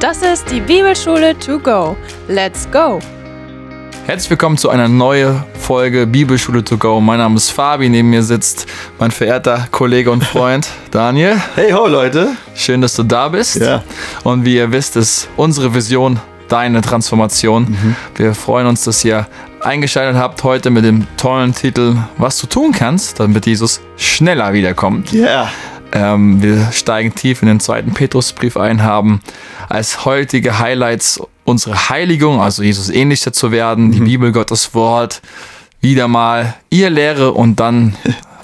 Das ist die Bibelschule to go. Let's go! Herzlich willkommen zu einer neuen Folge Bibelschule to go. Mein Name ist Fabi, neben mir sitzt mein verehrter Kollege und Freund Daniel. Hey ho Leute! Schön, dass du da bist. Ja. Und wie ihr wisst, ist unsere Vision deine Transformation. Wir freuen uns, dass ihr eingeschaltet habt heute mit dem tollen Titel Was du tun kannst, damit Jesus schneller wiederkommt. Ja. Ähm, wir steigen tief in den zweiten Petrusbrief ein, haben als heutige Highlights unsere Heiligung, also Jesus ähnlicher zu werden, die Bibel, Gottes Wort, wieder mal ihr Lehre und dann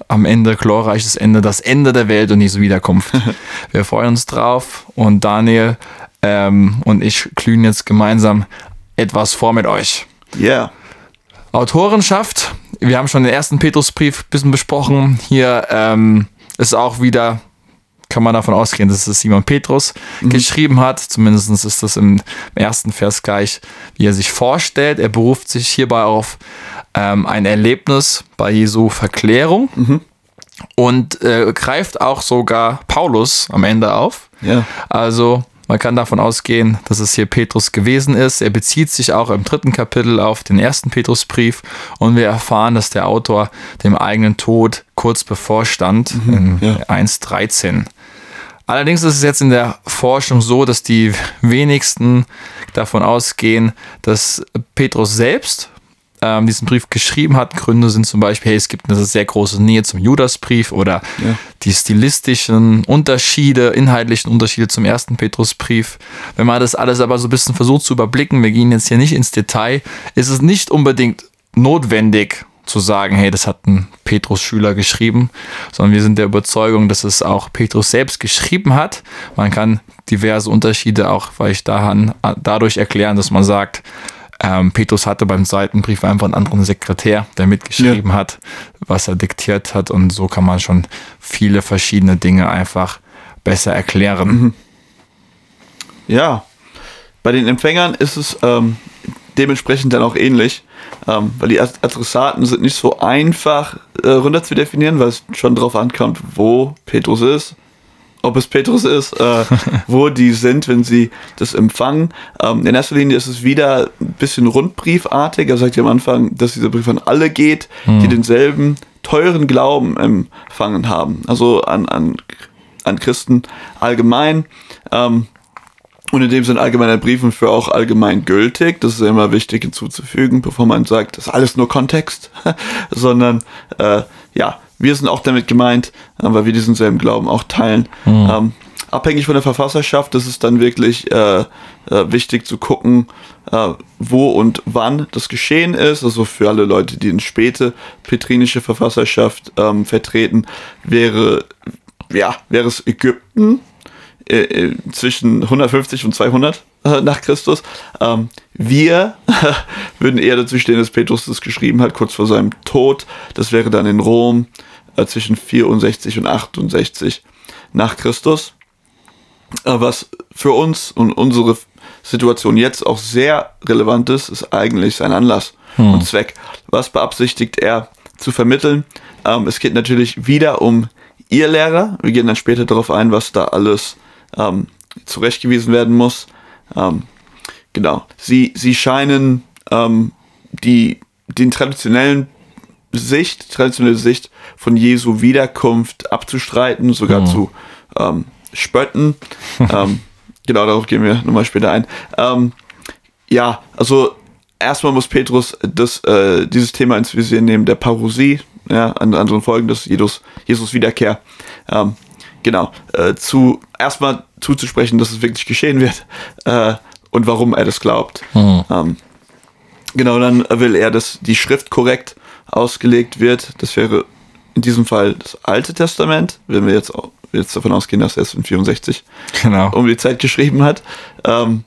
am Ende, glorreiches Ende, das Ende der Welt und Jesu Wiederkunft. Wir freuen uns drauf und Daniel ähm, und ich glühen jetzt gemeinsam etwas vor mit euch. Ja. Autorenschaft. Wir haben schon den ersten Petrusbrief ein bisschen besprochen. Hier ähm, ist auch wieder, kann man davon ausgehen, dass es Simon Petrus geschrieben hat. Zumindest ist das im ersten Vers gleich, wie er sich vorstellt. Er beruft sich hierbei auf ähm, ein Erlebnis bei Jesu Verklärung und äh, greift auch sogar Paulus am Ende auf. Ja. Also man kann davon ausgehen, dass es hier Petrus gewesen ist. Er bezieht sich auch im dritten Kapitel auf den ersten Petrusbrief und wir erfahren, dass der Autor dem eigenen Tod kurz bevorstand in ja. 1.13. Allerdings ist es jetzt in der Forschung so, dass die wenigsten davon ausgehen, dass Petrus selbst ähm, diesen Brief geschrieben hat. Gründe sind zum Beispiel, hey, es gibt eine sehr große Nähe zum Judasbrief oder Ja. die stilistischen Unterschiede, inhaltlichen Unterschiede zum ersten Petrusbrief. Wenn man das alles aber so ein bisschen versucht zu überblicken, wir gehen jetzt hier nicht ins Detail, ist es nicht unbedingt notwendig zu sagen, hey, das hat ein Petrus-Schüler geschrieben, sondern wir sind der Überzeugung, dass es auch Petrus selbst geschrieben hat. Man kann diverse Unterschiede auch vielleicht daran, dadurch erklären, dass man sagt, ähm, Petrus hatte beim zweiten Brief einfach einen anderen Sekretär, der mitgeschrieben hat, was er diktiert hat. Und so kann man schon viele verschiedene Dinge einfach besser erklären. Ja. Bei den Empfängern ist es ähm, dementsprechend dann auch ähnlich, ähm, weil die Ad- Adressaten sind nicht so einfach äh, runter zu definieren, weil es schon darauf ankommt, wo Petrus ist, ob es Petrus ist, äh, wo die sind, wenn sie das empfangen. Ähm, in erster Linie ist es wieder ein bisschen rundbriefartig. Er sagt ja am Anfang, dass dieser Brief an alle geht, die denselben teuren Glauben empfangen haben. Also an, an, an Christen allgemein. Ähm, und in dem sind allgemeine Briefen für auch allgemein gültig. Das ist immer wichtig hinzuzufügen, bevor man sagt, das ist alles nur Kontext, sondern äh, ja, wir sind auch damit gemeint, äh, weil wir diesen selben Glauben auch teilen. Ähm, abhängig von der Verfasserschaft ist es dann wirklich äh, äh, wichtig zu gucken, äh, wo und wann das geschehen ist. Also für alle Leute, die eine späte petrinische Verfasserschaft ähm, vertreten, wäre ja wäre es Ägypten äh, äh, zwischen 150 und 200 äh, nach Christus. Ähm, wir würden eher dazu stehen, dass Petrus das geschrieben hat, kurz vor seinem Tod. Das wäre dann in Rom äh, zwischen 64 und 68 nach Christus. Äh, was für uns und unsere Situation jetzt auch sehr relevant ist, ist eigentlich sein Anlass und Zweck. Was beabsichtigt er zu vermitteln? Ähm, es geht natürlich wieder um ihr Lehrer. Wir gehen dann später darauf ein, was da alles ähm, zurechtgewiesen werden muss. Ähm, genau. Sie, sie scheinen ähm, die, den traditionellen Sicht, traditionelle Sicht von Jesu Wiederkunft abzustreiten, sogar zu ähm, spötten. ähm, genau, darauf gehen wir nochmal später ein. Ähm, ja, also erstmal muss Petrus das, äh, dieses Thema ins Visier nehmen, der Parousie, ja, an anderen Folgen des Jesus, Jesus Wiederkehr. Ähm, genau, äh, zu erstmal zuzusprechen, dass es wirklich geschehen wird äh, und warum er das glaubt. Ähm, genau, dann will er, dass die Schrift korrekt ausgelegt wird. Das wäre in diesem Fall das Alte Testament, wenn wir jetzt, auch, jetzt davon ausgehen, dass er es in 64 Genau. um die Zeit geschrieben hat. Ähm,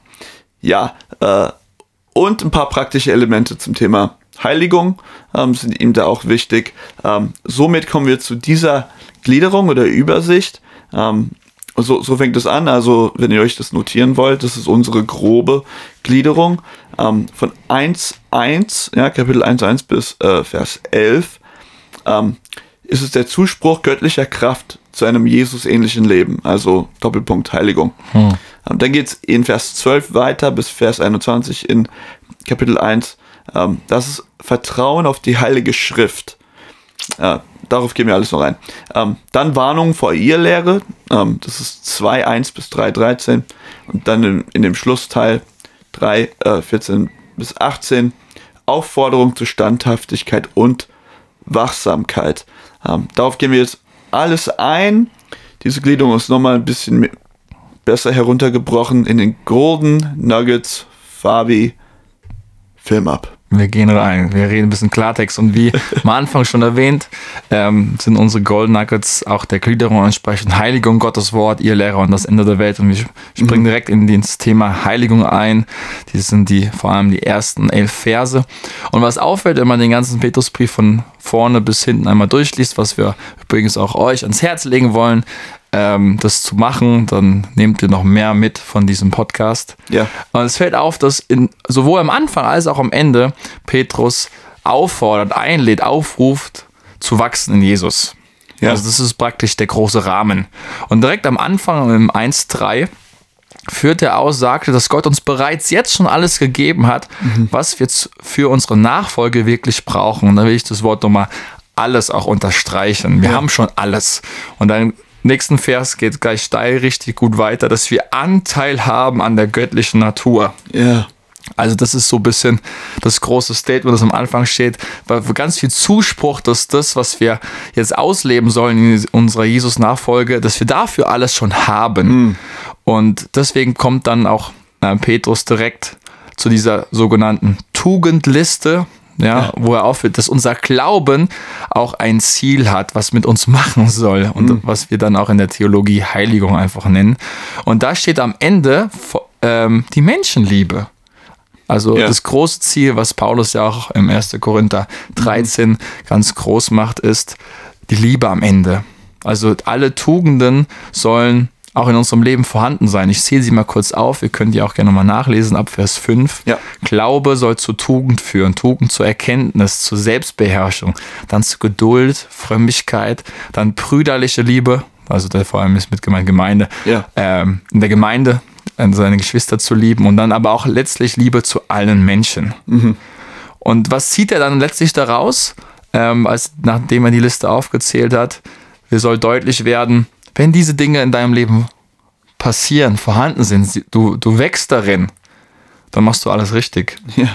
ja, äh, und ein paar praktische Elemente zum Thema Heiligung ähm, sind ihm da auch wichtig. Ähm, somit kommen wir zu dieser Gliederung oder Übersicht. Ähm, so, so fängt es an. Also, wenn ihr euch das notieren wollt, das ist unsere grobe Gliederung ähm, von 1.1, ja, Kapitel 1.1 bis äh, Vers 11. Ähm, ist es der Zuspruch göttlicher Kraft zu einem Jesus-ähnlichen Leben, also Doppelpunkt Heiligung. Ähm, Dann geht es in Vers 12 weiter bis Vers 21 in Kapitel 1. Ähm, das ist Vertrauen auf die Heilige Schrift. Äh, darauf gehen wir alles noch ein. Ähm, dann Warnung vor Irrlehre. Ähm, das ist 2, 1 bis 3, 13. Und dann in, in dem Schlussteil 3, äh, 14 bis 18. Aufforderung zur Standhaftigkeit und Wachsamkeit. Ähm, darauf gehen wir jetzt alles ein. Diese Gliederung ist nochmal ein bisschen besser heruntergebrochen in den Golden Nuggets. Fabi, Film ab. Wir gehen rein, wir reden ein bisschen Klartext und wie am Anfang schon erwähnt, ähm, sind unsere Gold Nuggets auch der Gliederung entsprechend Heiligung, Gottes Wort, ihr Lehrer und das Ende der Welt. Und wir springen direkt in das Thema Heiligung ein. Die sind die, vor allem die ersten elf Verse. Und was auffällt, wenn man den ganzen Petrusbrief von vorne bis hinten einmal durchliest, was wir übrigens auch euch ans Herz legen wollen, ähm, das zu machen, dann nehmt ihr noch mehr mit von diesem Podcast. Ja. Und es fällt auf, dass in, sowohl am Anfang als auch am Ende Petrus auffordert, einlädt, aufruft, zu wachsen in Jesus. Ja. Also das ist praktisch der große Rahmen. Und direkt am Anfang im 1.3 führt er aus, sagte, dass Gott uns bereits jetzt schon alles gegeben hat, was wir für unsere Nachfolge wirklich brauchen. Und da will ich das Wort nochmal alles auch unterstreichen. Wir haben schon alles. Und dann nächsten Vers geht gleich steil richtig gut weiter, dass wir Anteil haben an der göttlichen Natur. Ja. Also das ist so ein bisschen das große Statement, das am Anfang steht, weil ganz viel Zuspruch, dass das, was wir jetzt ausleben sollen in unserer Jesus-Nachfolge, dass wir dafür alles schon haben. Und deswegen kommt dann auch äh, Petrus direkt zu dieser sogenannten Tugendliste, ja, wo er aufführt, dass unser Glauben auch ein Ziel hat, was mit uns machen soll und was wir dann auch in der Theologie Heiligung einfach nennen. Und da steht am Ende ähm, die Menschenliebe. Also Ja. das große Ziel, was Paulus ja auch im 1. Korinther 13 ganz groß macht, ist die Liebe am Ende. Also alle Tugenden sollen auch in unserem Leben vorhanden sein. Ich zähle sie mal kurz auf. Ihr könnt die auch gerne mal nachlesen ab Vers 5. Ja. Glaube soll zu Tugend führen, Tugend zur Erkenntnis, zur Selbstbeherrschung, dann zu Geduld, Frömmigkeit, dann brüderliche Liebe, also da vor allem ist mit gemeint Gemeinde, Ja. ähm, in der Gemeinde seine Geschwister zu lieben und dann aber auch letztlich Liebe zu allen Menschen. Und was zieht er dann letztlich daraus, ähm, als, nachdem er die Liste aufgezählt hat? Wir soll deutlich werden, wenn diese Dinge in deinem Leben passieren, vorhanden sind, du, du wächst darin, dann machst du alles richtig. Ja.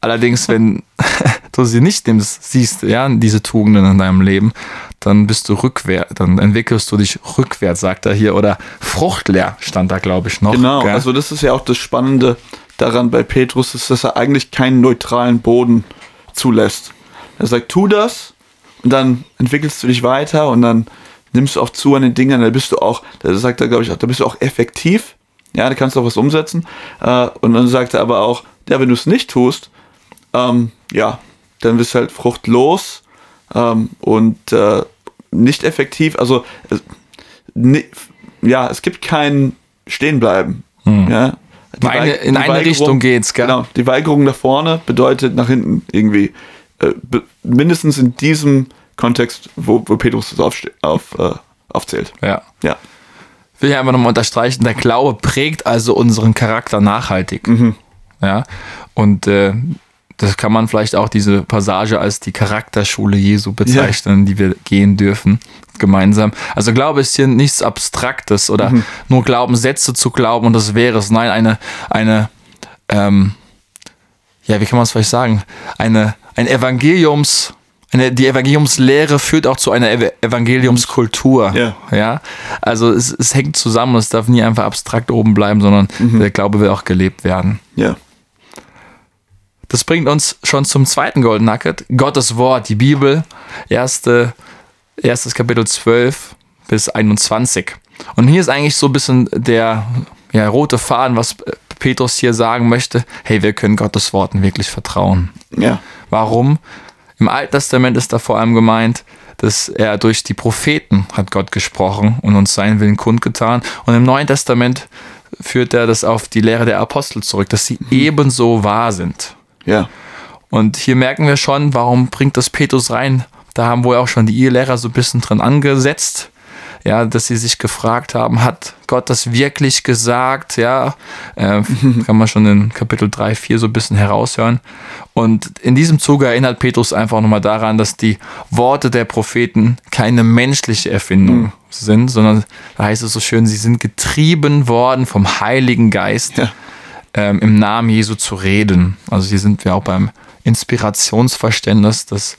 Allerdings, wenn du sie nicht nimmst, siehst, ja, diese Tugenden in deinem Leben, dann bist du rückwärts, dann entwickelst du dich rückwärts, sagt er hier, oder fruchtleer stand da, glaube ich, noch. Genau, gell? also das ist ja auch das Spannende daran bei Petrus, ist, dass er eigentlich keinen neutralen Boden zulässt. Er sagt, tu das und dann entwickelst du dich weiter und dann nimmst du auch zu an den Dingen, da bist du auch, da sagt er, glaube ich, auch, da bist du auch effektiv, ja, da kannst du auch was umsetzen. Äh, und dann sagt er aber auch, ja, wenn du es nicht tust, ähm, ja, dann bist du halt fruchtlos ähm, und äh, nicht effektiv. Also, äh, ni- ja, es gibt kein Stehenbleiben. Ja. Die Eine- in die eine Weigerung- Richtung geht's, gell? Genau, die Weigerung nach vorne bedeutet nach hinten irgendwie. Äh, mindestens in diesem Kontext, wo, wo Petrus das aufste- auf, äh, aufzählt. ja. Ja. will ich einfach nochmal unterstreichen, der Glaube prägt also unseren Charakter nachhaltig. Ja. Und äh, das kann man vielleicht auch diese Passage als die Charakterschule Jesu bezeichnen, die wir gehen dürfen gemeinsam. Also Glaube ist hier nichts Abstraktes oder nur Glaubenssätze zu glauben und das wäre es. Nein, eine, eine ähm, ja, wie kann man es vielleicht sagen? Eine, ein Evangeliums, eine, die Evangeliumslehre führt auch zu einer Ev Evangeliumskultur. Ja. ja? Also es, es hängt zusammen, es darf nie einfach abstrakt oben bleiben, sondern der Glaube will auch gelebt werden. Ja. Das bringt uns schon zum zweiten Golden Nugget. Gottes Wort, die Bibel, erste, erstes Kapitel 12 bis 21. Und hier ist eigentlich so ein bisschen der ja, rote Faden, was Petrus hier sagen möchte. Hey, wir können Gottes Worten wirklich vertrauen. Ja. Warum? Im Alten Testament ist da vor allem gemeint, dass er durch die Propheten hat Gott gesprochen und uns seinen Willen kundgetan. Und im Neuen Testament führt er das auf die Lehre der Apostel zurück, dass sie ebenso wahr sind. Ja. Und hier merken wir schon, warum bringt das Petrus rein? Da haben wohl auch schon die Irrlehrer so ein bisschen dran angesetzt ja, dass sie sich gefragt haben, hat Gott das wirklich gesagt? Ja, äh, kann man schon in Kapitel 3, 4 so ein bisschen heraushören. Und in diesem Zuge erinnert Petrus einfach nochmal daran, dass die Worte der Propheten keine menschliche Erfindung mhm. sind, sondern da heißt es so schön, sie sind getrieben worden vom Heiligen Geist. Ja. Ähm, im Namen Jesu zu reden. Also hier sind wir auch beim Inspirationsverständnis, dass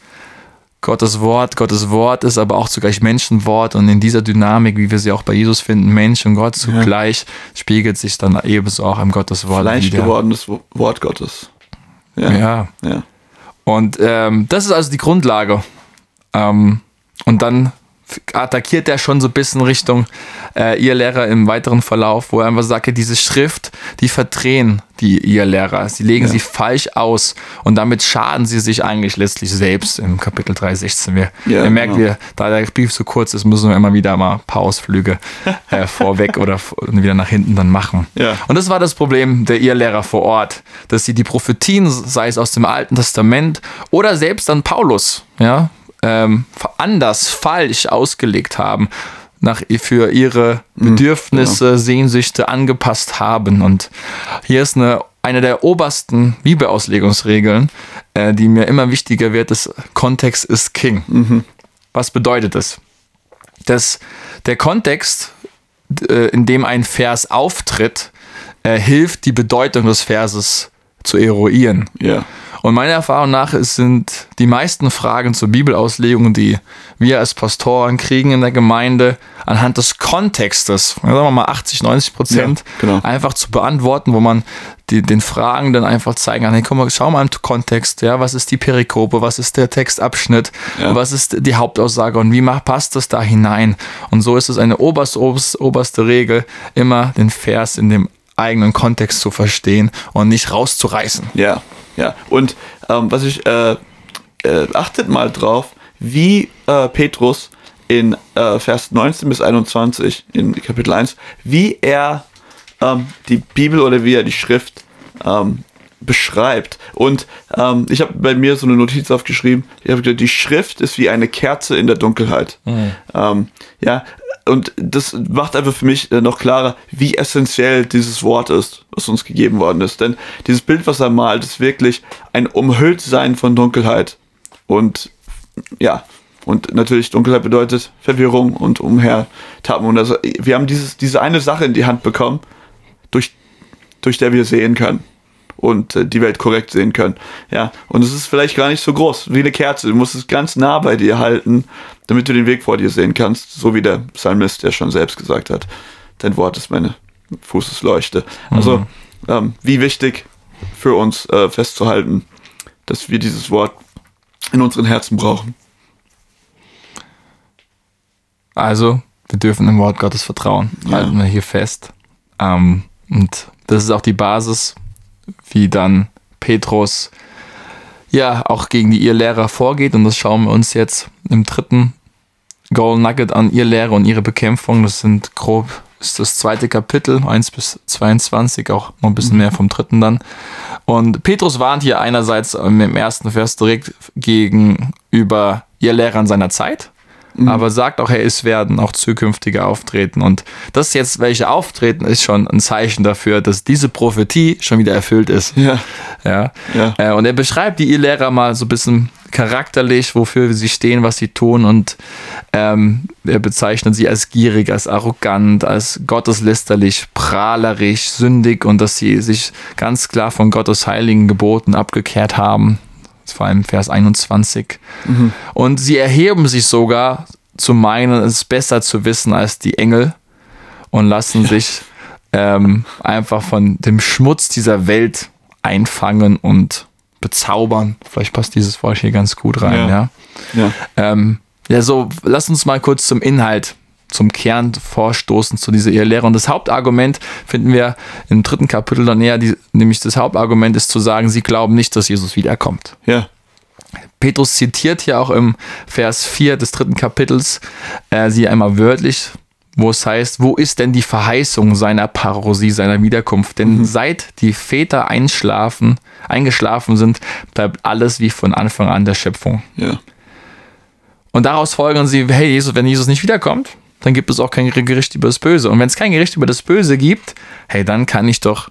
Gottes Wort Gottes Wort ist, aber auch zugleich Menschenwort und in dieser Dynamik, wie wir sie auch bei Jesus finden, Mensch und Gott zugleich, ja. spiegelt sich dann ebenso auch im Gottes Wort Fleisch wieder. gewordenes Wort Gottes. Ja. ja. ja. Und ähm, das ist also die Grundlage. Ähm, und dann attackiert er schon so ein bisschen Richtung äh, ihr Lehrer im weiteren Verlauf, wo er einfach sagt, diese Schrift, die verdrehen die ihr Lehrer. Sie legen ja. sie falsch aus und damit schaden sie sich eigentlich letztlich selbst im Kapitel 3,16. Wir, ja, wir merken, genau. wir, da der Brief so kurz ist, müssen wir immer wieder mal ein paar Ausflüge äh, vorweg oder wieder nach hinten dann machen. Ja. Und das war das Problem der ihr Lehrer vor Ort, dass sie die Prophetien, sei es aus dem Alten Testament oder selbst dann Paulus, ja, ähm, anders, falsch ausgelegt haben, nach, für ihre mhm, Bedürfnisse, ja. Sehnsüchte angepasst haben. Und hier ist eine, eine der obersten Bibelauslegungsregeln, äh, die mir immer wichtiger wird, ist Kontext ist King. Mhm. Was bedeutet das? Dass der Kontext, äh, in dem ein Vers auftritt, äh, hilft, die Bedeutung des Verses zu eruieren. Ja. Und meiner Erfahrung nach sind die meisten Fragen zur Bibelauslegung, die wir als Pastoren kriegen in der Gemeinde, anhand des Kontextes, sagen wir mal 80, 90 Prozent, ja, genau. einfach zu beantworten, wo man die, den Fragen dann einfach zeigen kann, hey, komm mal, schau mal im Kontext, ja, was ist die Perikope, was ist der Textabschnitt, ja. was ist die Hauptaussage und wie macht, passt das da hinein? Und so ist es eine oberste, oberste, oberste Regel, immer den Vers in dem eigenen Kontext zu verstehen und nicht rauszureißen. Ja, ja, und ähm, was ich, äh, äh, achtet mal drauf, wie äh, Petrus in äh, Vers 19 bis 21 in Kapitel 1, wie er ähm, die Bibel oder wie er die Schrift ähm, beschreibt. Und ähm, ich habe bei mir so eine Notiz aufgeschrieben, ich habe gesagt, die Schrift ist wie eine Kerze in der Dunkelheit. Mhm. Ähm, ja, und das macht einfach für mich äh, noch klarer, wie essentiell dieses Wort ist, was uns gegeben worden ist. Denn dieses Bild, was er malt, ist wirklich ein Umhülltsein von Dunkelheit. Und ja, und natürlich Dunkelheit bedeutet Verwirrung und Umhertappen. Und also wir haben dieses, diese eine Sache in die Hand bekommen, durch, durch der wir sehen können und äh, die Welt korrekt sehen können. Ja, und es ist vielleicht gar nicht so groß wie eine Kerze. Du musst es ganz nah bei dir halten, damit du den Weg vor dir sehen kannst, so wie der Psalmist ja schon selbst gesagt hat. Dein Wort ist meine Fußesleuchte. Also, mhm. ähm, wie wichtig für uns äh, festzuhalten, dass wir dieses Wort in unseren Herzen brauchen. Also, wir dürfen im Wort Gottes vertrauen. Ja. Halten wir hier fest. Ähm, und das ist auch die Basis wie dann Petrus ja auch gegen die ihr Lehrer vorgeht. Und das schauen wir uns jetzt im dritten Goal Nugget an, ihr Lehrer und ihre Bekämpfung. Das sind grob, ist das zweite Kapitel, 1 bis 22, auch noch ein bisschen mehr vom dritten dann. Und Petrus warnt hier einerseits im ersten Vers direkt gegenüber ihr Lehrern seiner Zeit Mhm. Aber sagt auch, hey, es werden auch zukünftige auftreten. Und das jetzt, welche auftreten, ist schon ein Zeichen dafür, dass diese Prophetie schon wieder erfüllt ist. Ja. ja. ja. Äh, und er beschreibt die Lehrer mal so ein bisschen charakterlich, wofür sie stehen, was sie tun. Und ähm, er bezeichnet sie als gierig, als arrogant, als gotteslästerlich, prahlerisch, sündig und dass sie sich ganz klar von Gottes heiligen Geboten abgekehrt haben vor allem Vers 21. Mhm. Und sie erheben sich sogar zu meinen, es besser zu wissen als die Engel und lassen sich ähm, einfach von dem Schmutz dieser Welt einfangen und bezaubern. Vielleicht passt dieses Wort hier ganz gut rein, ja. Ja, ja. Ähm, ja so, lass uns mal kurz zum Inhalt zum Kern vorstoßen zu dieser Irrlehre. Und das Hauptargument finden wir im dritten Kapitel dann eher, die, nämlich das Hauptargument ist zu sagen, sie glauben nicht, dass Jesus wiederkommt. Ja. Petrus zitiert hier auch im Vers 4 des dritten Kapitels äh, sie einmal wörtlich, wo es heißt, wo ist denn die Verheißung seiner Parosie, seiner Wiederkunft? Denn mhm. seit die Väter einschlafen, eingeschlafen sind, bleibt alles wie von Anfang an der Schöpfung. Ja. Und daraus folgern sie, hey Jesus, wenn Jesus nicht wiederkommt, dann gibt es auch kein Gericht über das Böse. Und wenn es kein Gericht über das Böse gibt, hey, dann kann ich doch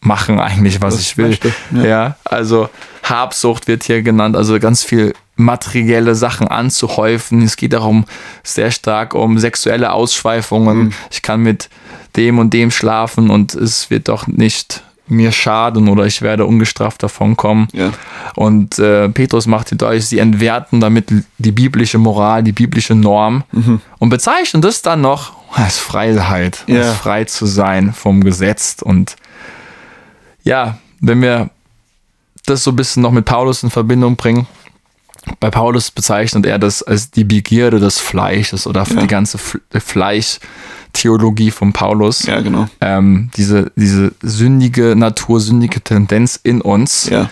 machen eigentlich, was, Was ich will. möchte, Ja. ja. also Habsucht wird hier genannt, also ganz viel materielle Sachen anzuhäufen. Es geht darum sehr stark um sexuelle Ausschweifungen. Ich kann mit dem und dem schlafen und es wird doch nicht mir schaden oder ich werde ungestraft davonkommen. Ja. Und äh, Petrus macht hier deutlich, sie entwerten damit die biblische Moral, die biblische Norm und bezeichnen das dann noch als Freiheit, Ja. als frei zu sein vom Gesetz. Und ja, wenn wir das so ein bisschen noch mit Paulus in Verbindung bringen, bei Paulus bezeichnet er das als die Begierde des Fleisches oder Ja. die ganze Fleischtheologie von Paulus Ja, genau. ähm, diese, diese sündige Natur, sündige Tendenz in uns Ja.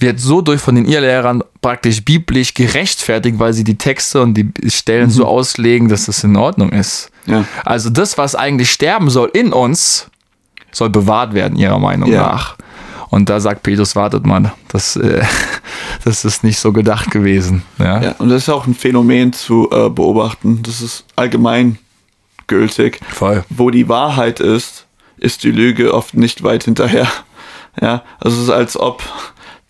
Wird so durch von den Irrlehrern praktisch biblisch gerechtfertigt, weil sie die Texte und die Stellen so auslegen, dass es in Ordnung ist. Ja. Also das, was eigentlich sterben soll in uns, soll bewahrt werden, ihrer Meinung Ja. nach. Und da sagt Petrus, wartet mal, das, äh, das ist nicht so gedacht gewesen. Ja, Ja, und das ist auch ein Phänomen zu äh, beobachten. Das ist allgemein gültig. voll. Wo die Wahrheit ist, ist die Lüge oft nicht weit hinterher. Ja, also es ist als ob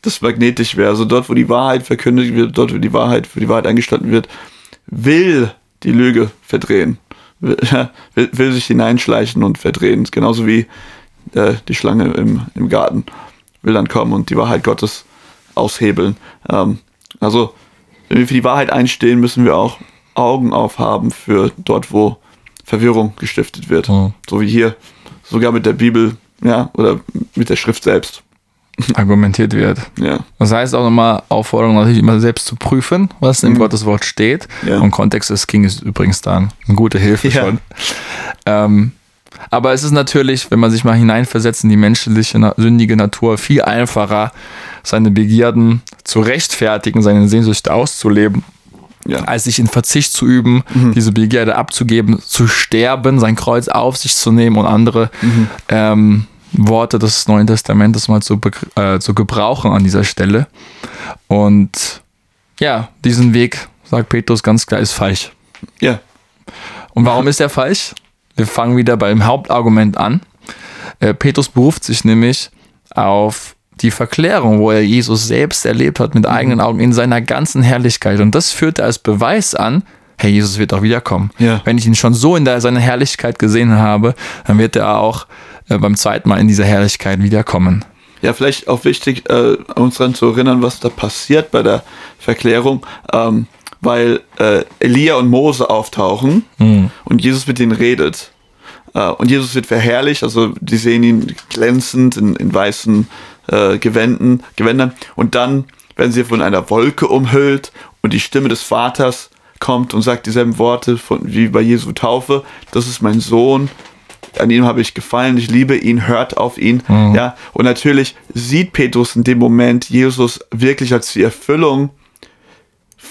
das magnetisch wäre. Also dort, wo die Wahrheit verkündigt wird, dort, wo die Wahrheit für die Wahrheit eingestanden wird, will die Lüge verdrehen. Will, will, will sich hineinschleichen und verdrehen. Genauso wie äh, die Schlange im, im Garten will dann kommen und die Wahrheit Gottes aushebeln. Ähm, also, wenn wir für die Wahrheit einstehen, müssen wir auch Augen aufhaben für dort, wo Verwirrung gestiftet wird. Mhm. So wie hier, sogar mit der Bibel, ja, oder mit der Schrift selbst. Argumentiert wird. Ja, Das heißt auch nochmal Aufforderung, natürlich immer selbst zu prüfen, was im Gotteswort steht. Mhm. Ja. Und Kontext des King ist übrigens da eine gute Hilfe Ja. schon. Ähm, aber es ist natürlich, wenn man sich mal hineinversetzt in die menschliche, sündige Natur, viel einfacher, seine Begierden zu rechtfertigen, seine Sehnsüchte auszuleben, ja, als sich in Verzicht zu üben, Mhm. diese Begierde abzugeben, zu sterben, sein Kreuz auf sich zu nehmen und andere Mhm. ähm, Worte des Neuen Testamentes mal zu, äh, zu gebrauchen an dieser Stelle. Und ja, diesen Weg, sagt Petrus ganz klar, ist falsch. ja, Und warum ist er falsch? Wir fangen wieder beim Hauptargument an. Äh, Petrus beruft sich nämlich auf die Verklärung, wo er Jesus selbst erlebt hat mit eigenen Augen in seiner ganzen Herrlichkeit. Und das führt er als Beweis an, hey, Jesus wird auch wiederkommen. Ja. Wenn ich ihn schon so in der, seiner Herrlichkeit gesehen habe, dann wird er auch äh, beim zweiten Mal in dieser Herrlichkeit wiederkommen. Ja, vielleicht auch wichtig, äh, uns daran zu erinnern, was da passiert bei der Verklärung, ähm, weil äh, Elia und Mose auftauchen und Jesus mit ihnen redet. Äh, und Jesus wird verherrlicht, also die sehen ihn glänzend in, in weißen äh, Gewänden, Gewändern. Und dann werden sie von einer Wolke umhüllt und die Stimme des Vaters kommt und sagt dieselben Worte von, wie bei Jesu Taufe. Das ist mein Sohn, an ihm habe ich gefallen, ich liebe ihn, hört auf ihn. Ja, und natürlich sieht Petrus in dem Moment Jesus wirklich als die Erfüllung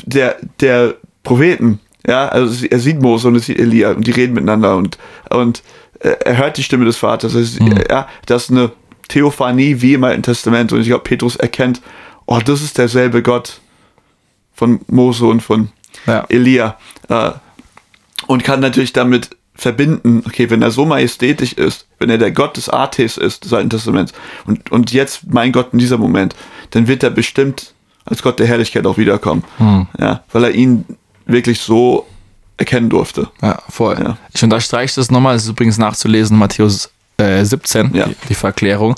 der, der Propheten. Ja, also er sieht Mose und er sieht Elia und die reden miteinander und, und äh, er hört die Stimme des Vaters. Also, ja, das ist eine Theophanie wie im Alten Testament und ich glaube, Petrus erkennt, oh, das ist derselbe Gott von Mose und von Ja. Elia. Äh, und kann natürlich damit verbinden, okay, wenn er so majestätisch ist, wenn er der Gott des Artes ist, des Alten Testaments, und, und jetzt mein Gott in dieser Moment, dann wird er bestimmt als Gott der Herrlichkeit auch wiederkommen. Ja, weil er ihn wirklich so erkennen durfte. Ja, voll. Ja. Ich unterstreiche das nochmal, das ist übrigens nachzulesen, Matthäus äh, 17, Ja. die, die Verklärung.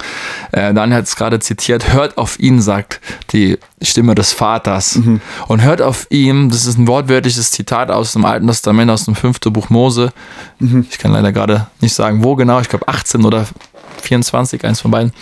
Äh, Daniel hat es gerade zitiert, hört auf ihn, sagt die Stimme des Vaters. Mhm. Und hört auf ihn, das ist ein wortwörtliches Zitat aus dem Alten Testament, aus dem fünften Buch Mose. Mhm. Ich kann leider gerade nicht sagen, wo genau, ich glaube 18 oder 24, eins von beiden,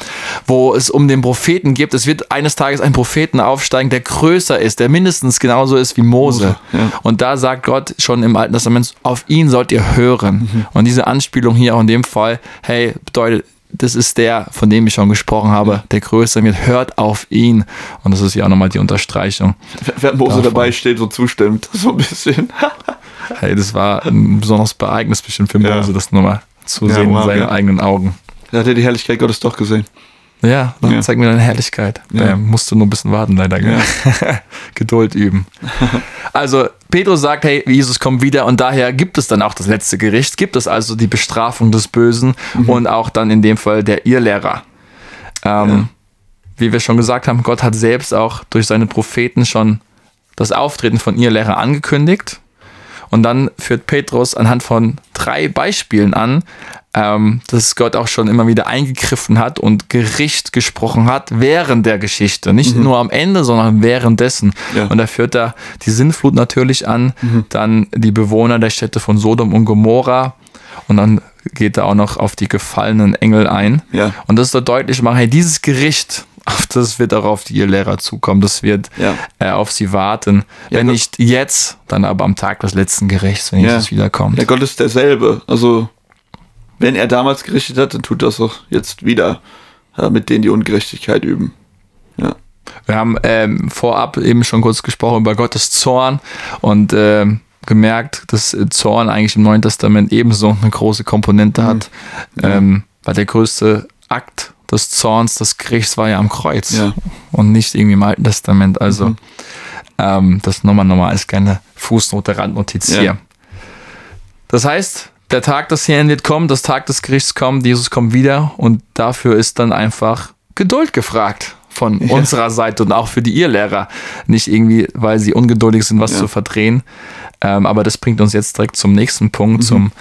wo es um den Propheten geht. Es wird eines Tages ein Propheten aufsteigen, der größer ist, der mindestens genauso ist wie Mose. Ja. Und da sagt Gott schon im Alten Testament, auf ihn sollt ihr hören. Mhm. Und diese Anspielung hier auch in dem Fall, hey, bedeutet, das ist der, von dem ich schon gesprochen habe, der größer wird, hört auf ihn. Und das ist ja auch nochmal die Unterstreichung. Während Mose Davon. dabei steht, so zustimmt. So ein bisschen. Hey, das war ein besonderes Ereignis bestimmt für Ja. Mose, das nochmal zu Ja, sehen in seinen ja. eigenen Augen. Da hat er die Herrlichkeit Gottes doch gesehen. Ja, dann Ja. zeig mir deine Herrlichkeit. Ja. Bam, musst du nur ein bisschen warten, leider. Gell? Geduld üben. Also, Petrus sagt, hey, Jesus kommt wieder und daher gibt es dann auch das letzte Gericht, gibt es also die Bestrafung des Bösen Mhm. und auch dann in dem Fall der Irrlehrer. Ähm, Wie wir schon gesagt haben, Gott hat selbst auch durch seine Propheten schon das Auftreten von Irrlehrer angekündigt. Und dann führt Petrus anhand von drei Beispielen an, ähm, dass Gott auch schon immer wieder eingegriffen hat und Gericht gesprochen hat während der Geschichte. Nicht nur am Ende, sondern währenddessen. Ja. Und da führt er die Sinnflut natürlich an, dann die Bewohner der Städte von Sodom und Gomorra und dann geht er auch noch auf die gefallenen Engel ein. Ja. Und das soll deutlich machen, hey, dieses Gericht, auf das wird auch auf die Lehrer zukommen, das wird Ja. äh, auf sie warten. Ja, Wenn Gott- nicht jetzt, dann aber am Tag des letzten Gerichts, wenn Ja. Jesus wiederkommt. Der Gott ist derselbe. Also, wenn er damals gerichtet hat, dann tut das auch jetzt wieder mit denen, die Ungerechtigkeit üben. Ja. Wir haben ähm, vorab eben schon kurz gesprochen über Gottes Zorn und ähm, gemerkt, dass äh, Zorn eigentlich im Neuen Testament ebenso eine große Komponente hat, ähm, weil der größte Akt des Zorns, des Gerichts war ja am Kreuz Ja. und nicht irgendwie im Alten Testament. Also ähm, das nochmal nochmal als kleine Fußnote, Randnotiz Ja. hier. Das heißt, der Tag des Herrn wird kommen, das Tag des Gerichts kommt, Jesus kommt wieder und dafür ist dann einfach Geduld gefragt von unserer Seite und auch für die Irrlehrer. Nicht irgendwie, weil sie ungeduldig sind, was Ja. zu verdrehen. Ähm, aber das bringt uns jetzt direkt zum nächsten Mhm. Punkt, zum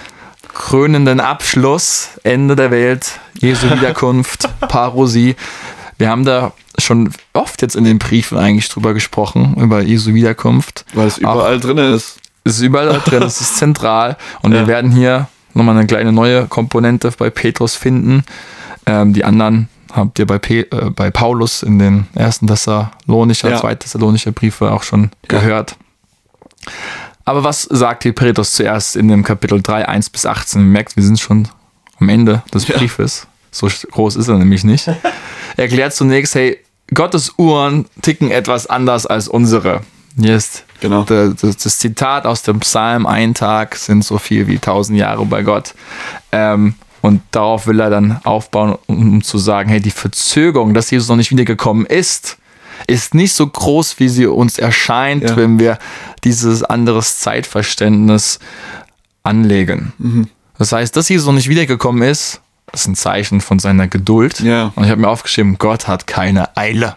krönenden Abschluss, Ende der Welt, Jesu Wiederkunft, Parosie. Wir haben da schon oft jetzt in den Briefen eigentlich drüber gesprochen, über Jesu Wiederkunft. Weil es überall drin ist. Es ist überall drin, es ist zentral. Und Ja. wir werden hier nochmal eine kleine neue Komponente bei Petrus finden. Ähm, die anderen habt ihr bei, Pe äh, bei Paulus in den ersten Thessalonischer, Ja. zweiten Thessalonischer Briefe auch schon Ja. gehört. Aber was sagt hier Petrus zuerst in dem Kapitel 3, 1 bis 18? Ihr merkt, wir sind schon am Ende des Ja. Briefes. So groß ist er nämlich nicht. Er erklärt zunächst, hey, Gottes Uhren ticken etwas anders als unsere. Hier ist Genau. das, das, das Zitat aus dem Psalm, ein Tag sind so viel wie tausend Jahre bei Gott. Ähm, und darauf will er dann aufbauen, um, um zu sagen, hey, die Verzögerung, dass Jesus noch nicht wiedergekommen ist, ist nicht so groß, wie sie uns erscheint, Ja. wenn wir dieses anderes Zeitverständnis anlegen. Mhm. Das heißt, dass Jesus noch nicht wiedergekommen ist, ist ein Zeichen von seiner Geduld. Ja. Und ich habe mir aufgeschrieben, Gott hat keine Eile.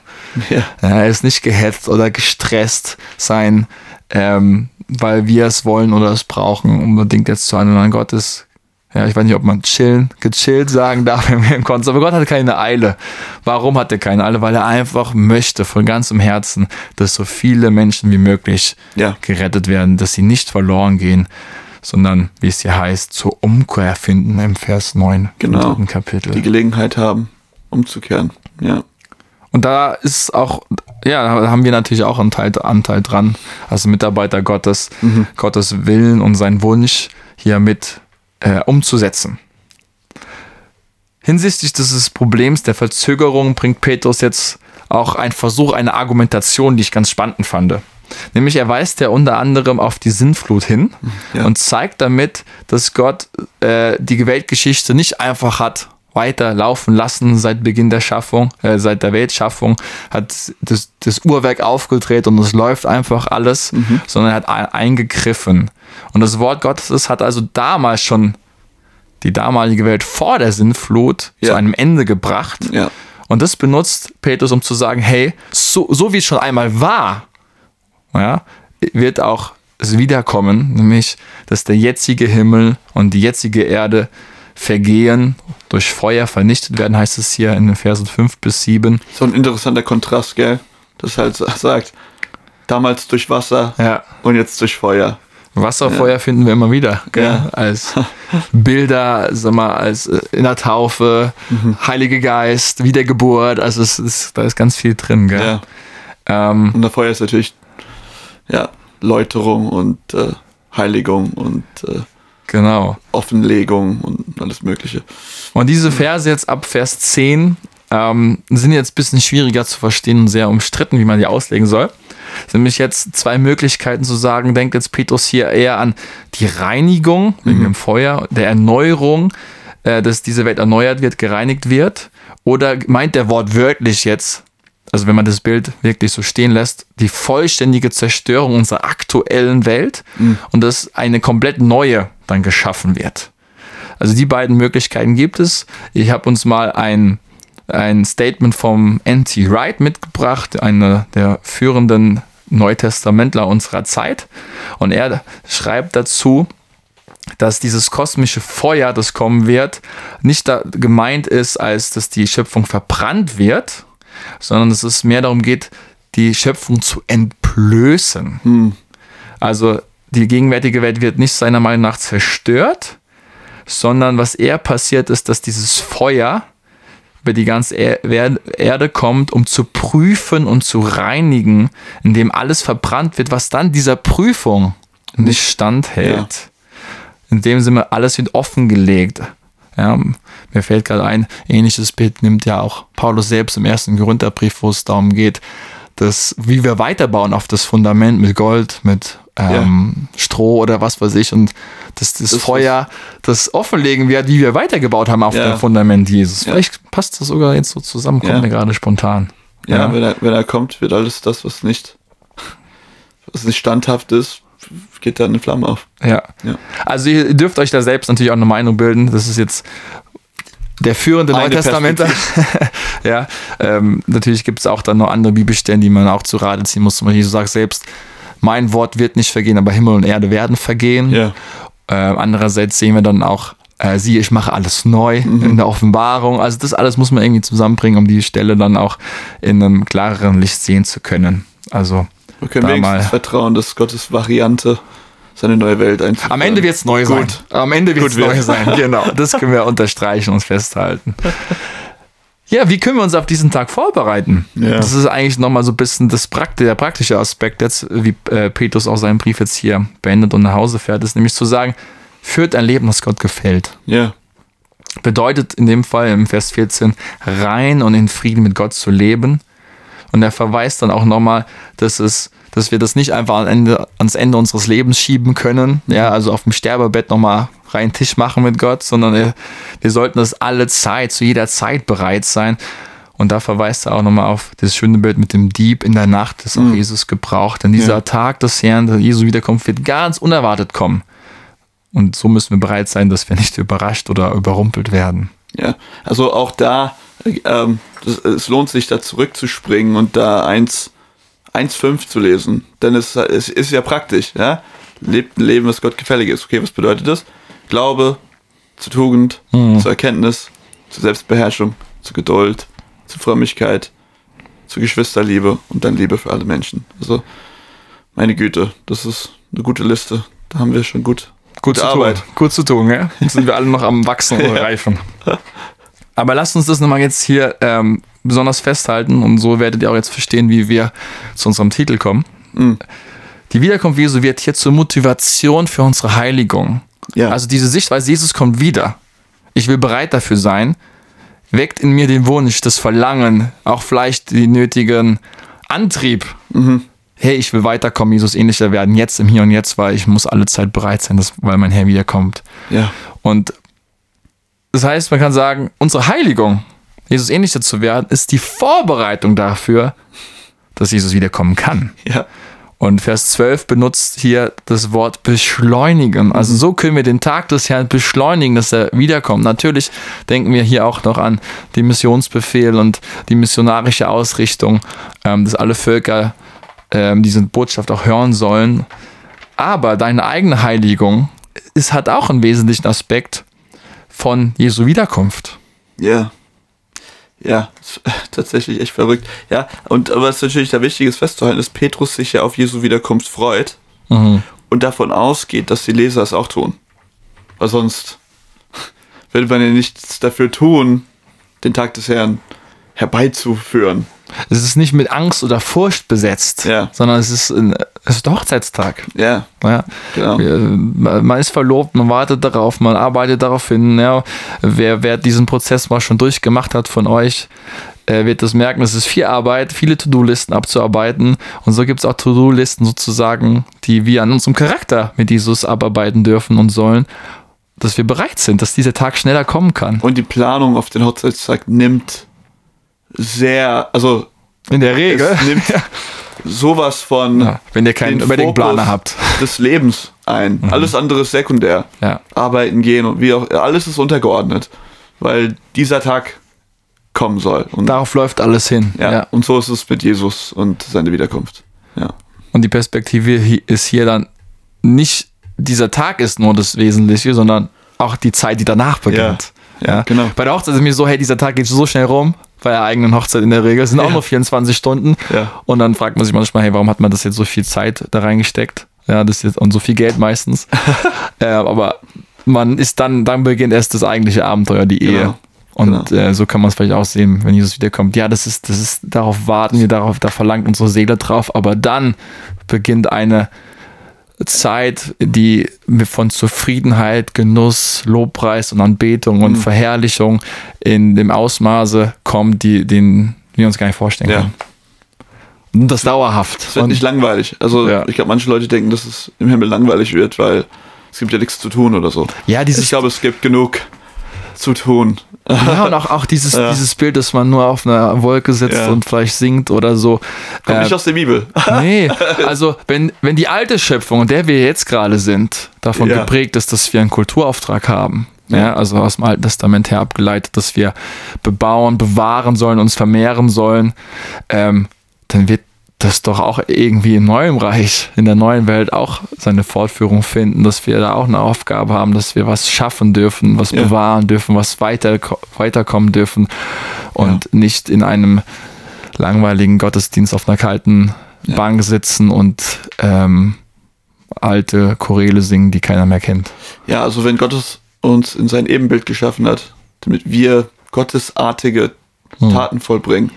Ja. Er ist nicht gehetzt oder gestresst sein, ähm, weil wir es wollen oder es brauchen, unbedingt jetzt zu handeln. Gott ist, ja, ich weiß nicht, ob man chillen, gechillt sagen darf wenn wir im Kontext, aber Gott hat keine Eile. Warum hat er keine Eile? Weil er einfach möchte von ganzem Herzen, dass so viele Menschen wie möglich Ja. gerettet werden, dass sie nicht verloren gehen, sondern, wie es hier heißt, zur Umkehr finden im Vers 9 Genau. im dritten Kapitel. Die Gelegenheit haben, umzukehren. Ja. Und da ist auch, ja, da haben wir natürlich auch einen Teil, Anteil dran, als Mitarbeiter Gottes, Gottes Willen und seinen Wunsch hier mit äh, umzusetzen. Hinsichtlich dieses Problems der Verzögerung bringt Petrus jetzt auch einen Versuch, eine Argumentation, die ich ganz spannend fand. Nämlich er weist ja unter anderem auf die Sinnflut hin Ja. und zeigt damit, dass Gott äh, die Weltgeschichte nicht einfach hat weiter laufen lassen seit Beginn der Schaffung, äh, seit der Weltschaffung, hat das, das Uhrwerk aufgedreht und es läuft einfach alles, sondern er hat ein- eingegriffen. Und das Wort Gottes hat also damals schon die damalige Welt vor der Sinnflut zu Ja. einem Ende gebracht. Ja. Und das benutzt Petrus, um zu sagen, hey, so, so wie es schon einmal war, ja, wird auch es wiederkommen, nämlich, dass der jetzige Himmel und die jetzige Erde vergehen, durch Feuer vernichtet werden, heißt es hier in den Versen 5 bis 7. So ein interessanter Kontrast, gell? Das halt sa- sagt, damals durch Wasser Ja. und jetzt durch Feuer. Wasserfeuer finden wir immer wieder? Ja. als Bilder, sag mal, als äh, in der Taufe, Heilige Geist, Wiedergeburt, also es ist, da ist ganz viel drin, gell? Ja. Ähm, Und der Feuer ist natürlich, ja, Läuterung und äh, Heiligung und äh, genau. Offenlegung und alles Mögliche. Und diese Verse jetzt ab Vers 10 ähm, sind jetzt ein bisschen schwieriger zu verstehen und sehr umstritten, wie man die auslegen soll. Es sind nämlich jetzt zwei Möglichkeiten zu sagen, denkt jetzt Petrus hier eher an die Reinigung wegen dem Feuer, der Erneuerung äh, dass diese Welt erneuert wird, gereinigt wird? Oder meint der Wort wörtlich jetzt, also wenn man das Bild wirklich so stehen lässt, die vollständige Zerstörung unserer aktuellen Welt und dass eine komplett neue dann geschaffen wird? Also die beiden Möglichkeiten gibt es. Ich habe uns mal ein, ein Statement vom N.T. Wright mitgebracht, einer der führenden Neutestamentler unserer Zeit. Und er schreibt dazu, dass dieses kosmische Feuer, das kommen wird, nicht gemeint ist, als dass die Schöpfung verbrannt wird, sondern dass es mehr darum geht, die Schöpfung zu entblößen. Also die gegenwärtige Welt wird nicht seiner Meinung nach zerstört, sondern was eher passiert ist, dass dieses Feuer über die ganze Er- Erde kommt, um zu prüfen und zu reinigen, indem alles verbrannt wird, was dann dieser Prüfung nicht standhält. In dem Sinne, alles wird offengelegt. Ja, mir fällt gerade ein, ähnliches Bild nimmt ja auch Paulus selbst im ersten Korintherbrief, wo es darum geht, dass, wie wir weiterbauen auf das Fundament mit Gold, mit ähm, Stroh oder was weiß ich und dass das, Das Feuer das offenlegen wird, wie wir weitergebaut haben auf Ja. dem Fundament Jesus. Ja. Vielleicht passt das sogar jetzt so zusammen, kommt Ja. mir gerade spontan. Ja, Wenn, er, wenn er kommt, wird alles das, was nicht, was nicht standhaft ist, geht dann eine Flamme auf. Ja. Ja. Also ihr dürft euch da selbst natürlich auch eine Meinung bilden. Das ist jetzt der führende Meine Neutestamentler. ja, ähm, natürlich gibt es auch dann noch andere Bibelstellen, die man auch zu Rate ziehen muss. Zum Beispiel Jesus sagt selbst, mein Wort wird nicht vergehen, aber Himmel und Erde werden vergehen. Ja. Äh, andererseits sehen wir dann auch, äh, siehe, ich mache alles neu Mhm. in der Offenbarung. Also das alles muss man irgendwie zusammenbringen, um die Stelle dann auch in einem klareren Licht sehen zu können. Also Wir können da wenigstens mal. vertrauen, dass Gottes Variante seine neue Welt einzuführen. Am Ende wird es neu sein. Gut. Am Ende wird es neu sein. Genau. Das können wir unterstreichen und festhalten. Ja, wie können wir uns auf diesen Tag vorbereiten? Ja. Das ist eigentlich nochmal so ein bisschen das Prakti der praktische Aspekt jetzt, wie äh, Petrus auch seinen Brief jetzt hier beendet und nach Hause fährt, ist nämlich zu sagen, führt ein Leben, das Gott gefällt. Ja. Bedeutet in dem Fall im Vers 14, rein und in Frieden mit Gott zu leben. Und er verweist dann auch nochmal, dass es, dass wir das nicht einfach am Ende, ans Ende unseres Lebens schieben können, ja, also auf dem Sterbebett nochmal reinen Tisch machen mit Gott, sondern wir, sollten das alle Zeit, zu jeder Zeit bereit sein. Und da verweist er auch nochmal auf das schöne Bild mit dem Dieb in der Nacht, das auch Jesus gebraucht. Denn dieser Ja. Tag des Herrn, der Jesu wiederkommt, wird ganz unerwartet kommen. Und so müssen wir bereit sein, dass wir nicht überrascht oder überrumpelt werden. Ja, also auch da, ähm, das, es lohnt sich da zurückzuspringen und da 1, 1,5 zu lesen. Denn es, es ist ja praktisch, ja. Lebt ein Leben, was Gott gefällig ist. Okay, was bedeutet das? Glaube zur Tugend, zur Erkenntnis, zur Selbstbeherrschung, zur Geduld, zur Frömmigkeit, zur Geschwisterliebe und dann Liebe für alle Menschen. Also, meine Güte, das ist eine gute Liste. Da haben wir schon gut, Gut zu Arbeit. tun. Gut zu tun, ja. Jetzt sind wir alle noch am Wachsen und Ja. Reifen. Aber lasst uns das nochmal jetzt hier ähm, besonders festhalten und so werdet ihr auch jetzt verstehen, wie wir zu unserem Titel kommen. Mhm. Die Wiederkunft Jesu wird hier zur Motivation für unsere Heiligung. Ja. Also diese Sichtweise, Jesus kommt wieder. Ich will bereit dafür sein, weckt in mir den Wunsch, das Verlangen, auch vielleicht den nötigen Antrieb. Hey, ich will weiterkommen, Jesus ähnlicher werden, jetzt im Hier und Jetzt, weil ich muss alle Zeit bereit sein, dass, weil mein Herr wiederkommt. Ja, Und das heißt, man kann sagen, unsere Heiligung, Jesus ähnlicher zu werden, ist die Vorbereitung dafür, dass Jesus wiederkommen kann. ja, Und Vers 12 benutzt hier das Wort beschleunigen. Also so können wir den Tag des Herrn beschleunigen, dass er wiederkommt. Natürlich denken wir hier auch noch an den Missionsbefehl und die missionarische Ausrichtung, ähm, dass alle Völker ähm, diese Botschaft auch hören sollen. Aber deine eigene Heiligung ist, hat auch einen wesentlichen Aspekt von Jesu Wiederkunft. Ja. Ja, ist tatsächlich echt verrückt. Ja, und was natürlich da wichtig ist festzuhalten, ist, Petrus sich ja auf Jesu Wiederkunft freut Mhm. und davon ausgeht, dass die Leser es auch tun. Weil sonst würde man ja nichts dafür tun, den Tag des Herrn herbeizuführen. Es ist nicht mit Angst oder Furcht besetzt, Ja. sondern es ist, ein, es ist der Hochzeitstag. Ja, Ja, genau. man ist verlobt, man wartet darauf, man arbeitet darauf hin. Ja. Wer, wer diesen Prozess mal schon durchgemacht hat von euch, äh, wird das merken, es ist viel Arbeit, viele To-Do-Listen abzuarbeiten. Und so gibt es auch To-Do-Listen sozusagen, die wir an unserem Charakter mit Jesus abarbeiten dürfen und sollen. dass wir bereit sind, dass dieser Tag schneller kommen kann. Und die Planung auf den Hochzeitstag nimmt sehr, also In der Regel. es nimmt sowas von Ja, wenn ihr keinen Fokus habt. Mhm. des Lebens ein. Alles andere ist sekundär. Ja. Arbeiten gehen und wie auch, alles ist untergeordnet, weil dieser Tag kommen soll. Und, Darauf läuft alles hin. ja, ja. und so ist es mit Jesus und seine Wiederkunft. Ja. Und die Perspektive ist hier dann nicht, dieser Tag ist nur das Wesentliche, sondern auch die Zeit, die danach beginnt. Ja, ja, genau. Bei der Hochzeit ist mir so, hey, dieser Tag geht so schnell rum, bei der eigenen Hochzeit in der Regel. Es sind auch Ja. nur 24 Stunden. Ja. Und dann fragt man sich manchmal, hey, warum hat man das jetzt so viel Zeit da reingesteckt? Ja, das jetzt, und so viel Geld meistens. äh, aber man ist dann, dann beginnt erst das eigentliche Abenteuer, die Ehe. Genau. Und Genau. äh, so kann man es vielleicht auch sehen, wenn Jesus wiederkommt. Ja, das ist, das ist, darauf warten wir, darauf, da verlangt unsere Seele drauf, aber dann beginnt eine Zeit, die von Zufriedenheit, Genuss, Lobpreis und Anbetung Mhm. und Verherrlichung in dem Ausmaße kommt, die, den wir uns gar nicht vorstellen Ja. können. Und das dauerhaft. Es wird Und- nicht langweilig. Also Ja. ich glaube, manche Leute denken, dass es im Himmel langweilig wird, weil es gibt ja nichts zu tun oder so. ja, dieses Ich glaube, es gibt genug zu tun. Ja, und auch, auch dieses, Ja. dieses Bild, dass man nur auf einer Wolke sitzt Ja. und vielleicht singt oder so. Kommt Äh, nicht aus der Bibel. nee, also wenn, wenn die alte Schöpfung, in der wir jetzt gerade sind, davon Ja. geprägt ist, dass wir einen Kulturauftrag haben, ja. also aus dem Alten Testament her abgeleitet, dass wir bebauen, bewahren sollen, uns vermehren sollen, ähm, dann wird das doch auch irgendwie im neuen Reich, in der neuen Welt auch seine Fortführung finden, dass wir da auch eine Aufgabe haben, dass wir was schaffen dürfen, was Ja. bewahren dürfen, was weiter, weiterkommen dürfen und nicht in einem langweiligen Gottesdienst auf einer kalten Ja. Bank sitzen und ähm, alte Choräle singen, die keiner mehr kennt. Ja, also wenn Gott es uns in sein Ebenbild geschaffen hat, damit wir gottesartige Hm. Taten vollbringen,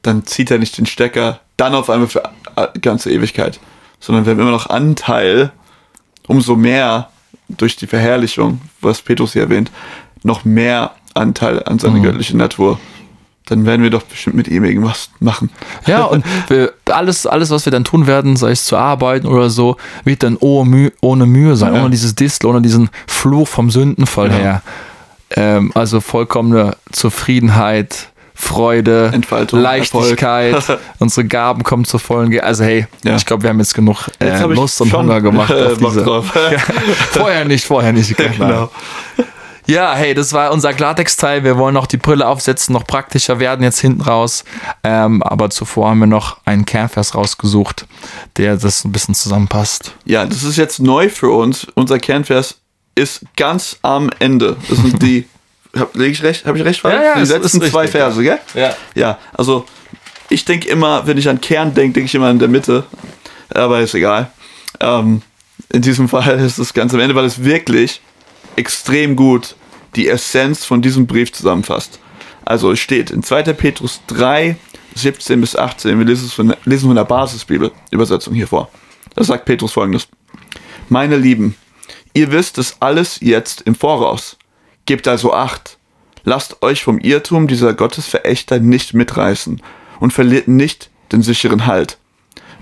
dann zieht er nicht den Stecker dann auf einmal für a- ganze Ewigkeit, sondern wir haben immer noch Anteil, umso mehr durch die Verherrlichung, was Petrus hier erwähnt, noch mehr Anteil an seiner Mhm. göttlichen Natur. Dann werden wir doch bestimmt mit ihm irgendwas machen. Ja, und wir, alles, alles, was wir dann tun werden, sei es zu arbeiten oder so, wird dann ohne, Mühe, ohne Mühe sein, Ja. ohne dieses Distel, ohne diesen Fluch vom Sündenfall Ja. her. Ähm, also vollkommene Zufriedenheit, Freude, Entfaltung, Leichtigkeit, unsere Gaben kommen zur vollen Ge Also hey, Ja. ich glaube, wir haben jetzt genug äh, Jetzt hab Lust und Hunger gemacht äh, auf diese. Ja, vorher nicht, vorher nicht. genau. Ja, hey, das war unser Klartext-Teil. Wir wollen noch die Brille aufsetzen, noch praktischer werden jetzt hinten raus. Ähm, aber zuvor haben wir noch einen Kernvers rausgesucht, der das ein bisschen zusammenpasst. Ja, das ist jetzt neu für uns. Unser Kernvers ist ganz am Ende. Das sind die. Hab, ich recht? Habe ich recht? Ja, ja, die letzten zwei Verse, gell? Ja. Ja, also ich denke immer, wenn ich an Kern denke, denke ich immer in der Mitte. Aber ist egal. Ähm, in diesem Fall ist es ganz am Ende, weil es wirklich extrem gut die Essenz von diesem Brief zusammenfasst. Also es steht in 2. Petrus 3, 17 bis 18, wir lesen es von, lesen von der Basisbibel-Übersetzung hier vor. Da sagt Petrus folgendes. Meine Lieben, ihr wisst es alles jetzt im Voraus. Gebt also Acht. Lasst euch vom Irrtum dieser Gottesverächter nicht mitreißen und verliert nicht den sicheren Halt.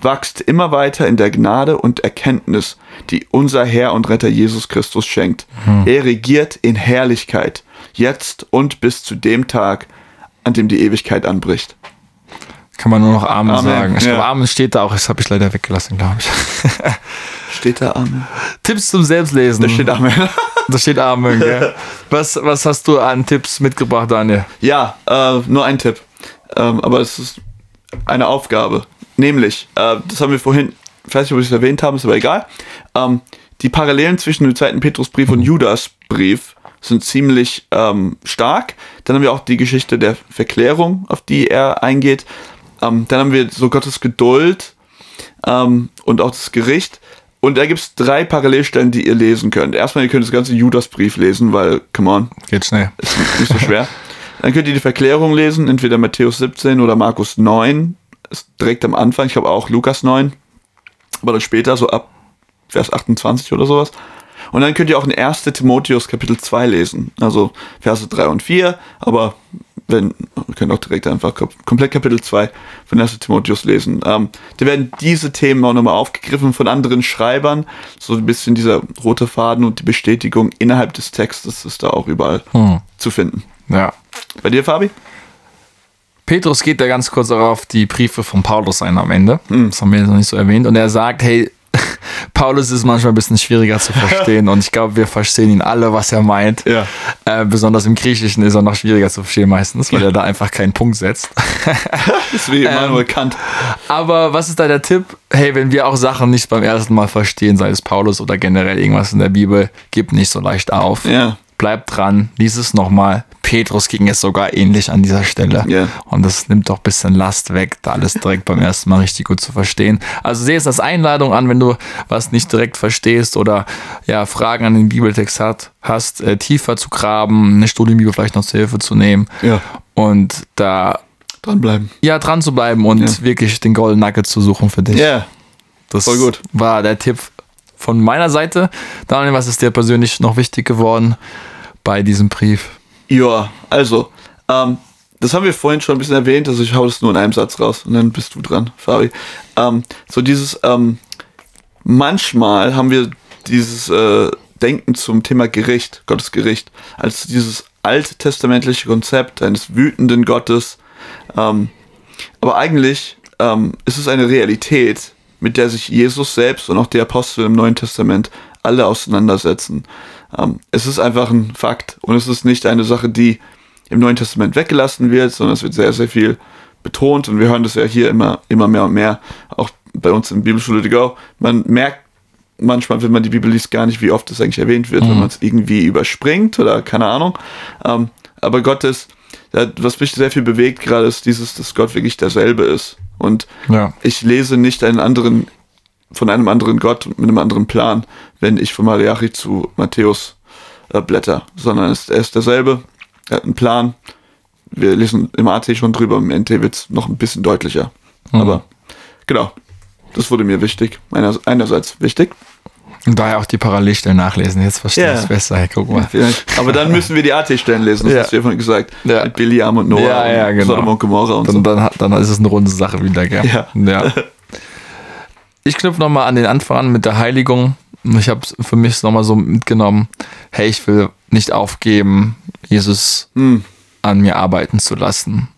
Wachst immer weiter in der Gnade und Erkenntnis, die unser Herr und Retter Jesus Christus schenkt. Er regiert in Herrlichkeit, jetzt und bis zu dem Tag, an dem die Ewigkeit anbricht. Kann man nur noch Amen, Amen, sagen. Ich ja. glaube, Amen steht da auch. Das habe ich leider weggelassen, glaube ich. Steht da Amen? Tipps zum Selbstlesen. Da steht Amen. Da steht Amen, gell? Was, was hast du an Tipps mitgebracht, Daniel? Ja, äh, nur ein Tipp. Ähm, aber es ist eine Aufgabe. Nämlich, äh, das haben wir vorhin, ich weiß nicht, ob wir es erwähnt haben, ist aber egal. Ähm, die Parallelen zwischen dem zweiten Petrusbrief und Judasbrief sind ziemlich ähm, stark. Dann haben wir auch die Geschichte der Verklärung, auf die er eingeht. Ähm, dann haben wir so Gottes Geduld ähm, und auch das Gericht. Und da gibt es drei Parallelstellen, die ihr lesen könnt. Erstmal, ihr könnt das ganze Judasbrief lesen, weil, come on, Geht schnell. ist nicht so schwer. Dann könnt ihr die Verklärung lesen, entweder Matthäus 17 oder Markus 9. Ist direkt am Anfang, ich glaube auch Lukas 9. Aber dann später, so ab Vers 28 oder sowas. Und dann könnt ihr auch in 1. Timotheus Kapitel 2 lesen. Also Verse 3 und 4. Aber wenn, wir können auch direkt einfach kom- komplett Kapitel 2 von 1. Timotheus lesen. Ähm, da werden diese Themen auch nochmal aufgegriffen von anderen Schreibern. So ein bisschen dieser rote Faden und die Bestätigung innerhalb des Textes ist da auch überall Hm. zu finden. Ja. Bei dir, Fabi? Petrus geht da ganz kurz auf die Briefe von Paulus ein am Ende. Das haben wir jetzt noch nicht so erwähnt. Und er sagt, hey, Paulus ist manchmal ein bisschen schwieriger zu verstehen und ich glaube, wir verstehen ihn alle, was er meint. Ja. Äh, besonders im Griechischen ist er noch schwieriger zu verstehen meistens, weil er da einfach keinen Punkt setzt. Das ist wie Immanuel Kant. Aber was ist da der Tipp? Hey, wenn wir auch Sachen nicht beim ersten Mal verstehen, sei es Paulus oder generell irgendwas in der Bibel, gib nicht so leicht auf. Ja. Bleib dran, lies es nochmal. Petrus ging es sogar ähnlich an dieser Stelle. Ja. Und das nimmt doch ein bisschen Last weg, da alles direkt beim ersten Mal richtig gut zu verstehen. Also sehe es als Einladung an, wenn du was nicht direkt verstehst oder ja, Fragen an den Bibeltext hat, hast, äh, tiefer zu graben, eine Studienbibel vielleicht noch zur Hilfe zu nehmen Ja. und da Dranbleiben. ja dran zu bleiben und Ja. wirklich den Golden Nugget zu suchen für dich. Ja. Das Voll gut. war der Tipp von meiner Seite. Daniel, was ist dir persönlich noch wichtig geworden bei diesem Brief? Ja, also, ähm, das haben wir vorhin schon ein bisschen erwähnt, also ich hau das nur in einem Satz raus und dann bist du dran, Fabi. Ähm, so dieses, ähm, manchmal haben wir dieses äh, Denken zum Thema Gericht, Gottes Gericht, als dieses alttestamentliche Konzept eines wütenden Gottes. Ähm, aber eigentlich ähm, ist es eine Realität, mit der sich Jesus selbst und auch die Apostel im Neuen Testament alle auseinandersetzen. Ähm, es ist einfach ein Fakt und es ist nicht eine Sache, die im Neuen Testament weggelassen wird, sondern es wird sehr, sehr viel betont und wir hören das ja hier immer, immer mehr und mehr, auch bei uns in Bibelschule to go. Man merkt manchmal, wenn man die Bibel liest, gar nicht, wie oft das eigentlich erwähnt wird, wenn man es irgendwie überspringt oder keine Ahnung. Ähm, aber Gott ist, was mich sehr viel bewegt gerade, ist dieses, dass Gott wirklich derselbe ist. Und Ja. ich lese nicht einen anderen, von einem anderen Gott mit einem anderen Plan, wenn ich von Malachi zu Matthäus äh, blätter, sondern es, er ist derselbe, er hat einen Plan. Wir lesen im AT schon drüber, im NT wird es noch ein bisschen deutlicher. Aber genau, das wurde mir wichtig. Einer, einerseits wichtig. Und daher auch die Parallelstellen nachlesen. Jetzt verstehe Ja. ich es besser. Hey, guck mal. Vielleicht. Aber dann müssen wir die AT-Stellen lesen, das Ja. hast du ja vorhin gesagt. Ja. Mit Biliam und Noah Ja, ja, und genau. Sodom und Gomorra und Dann, so. dann, dann ist es eine runde Sache wieder, gell? Ja. ja. Ich knüpfe nochmal an den Anfang an mit der Heiligung. Ich habe für mich nochmal so mitgenommen, hey, ich will nicht aufgeben, Jesus Hm. an mir arbeiten zu lassen.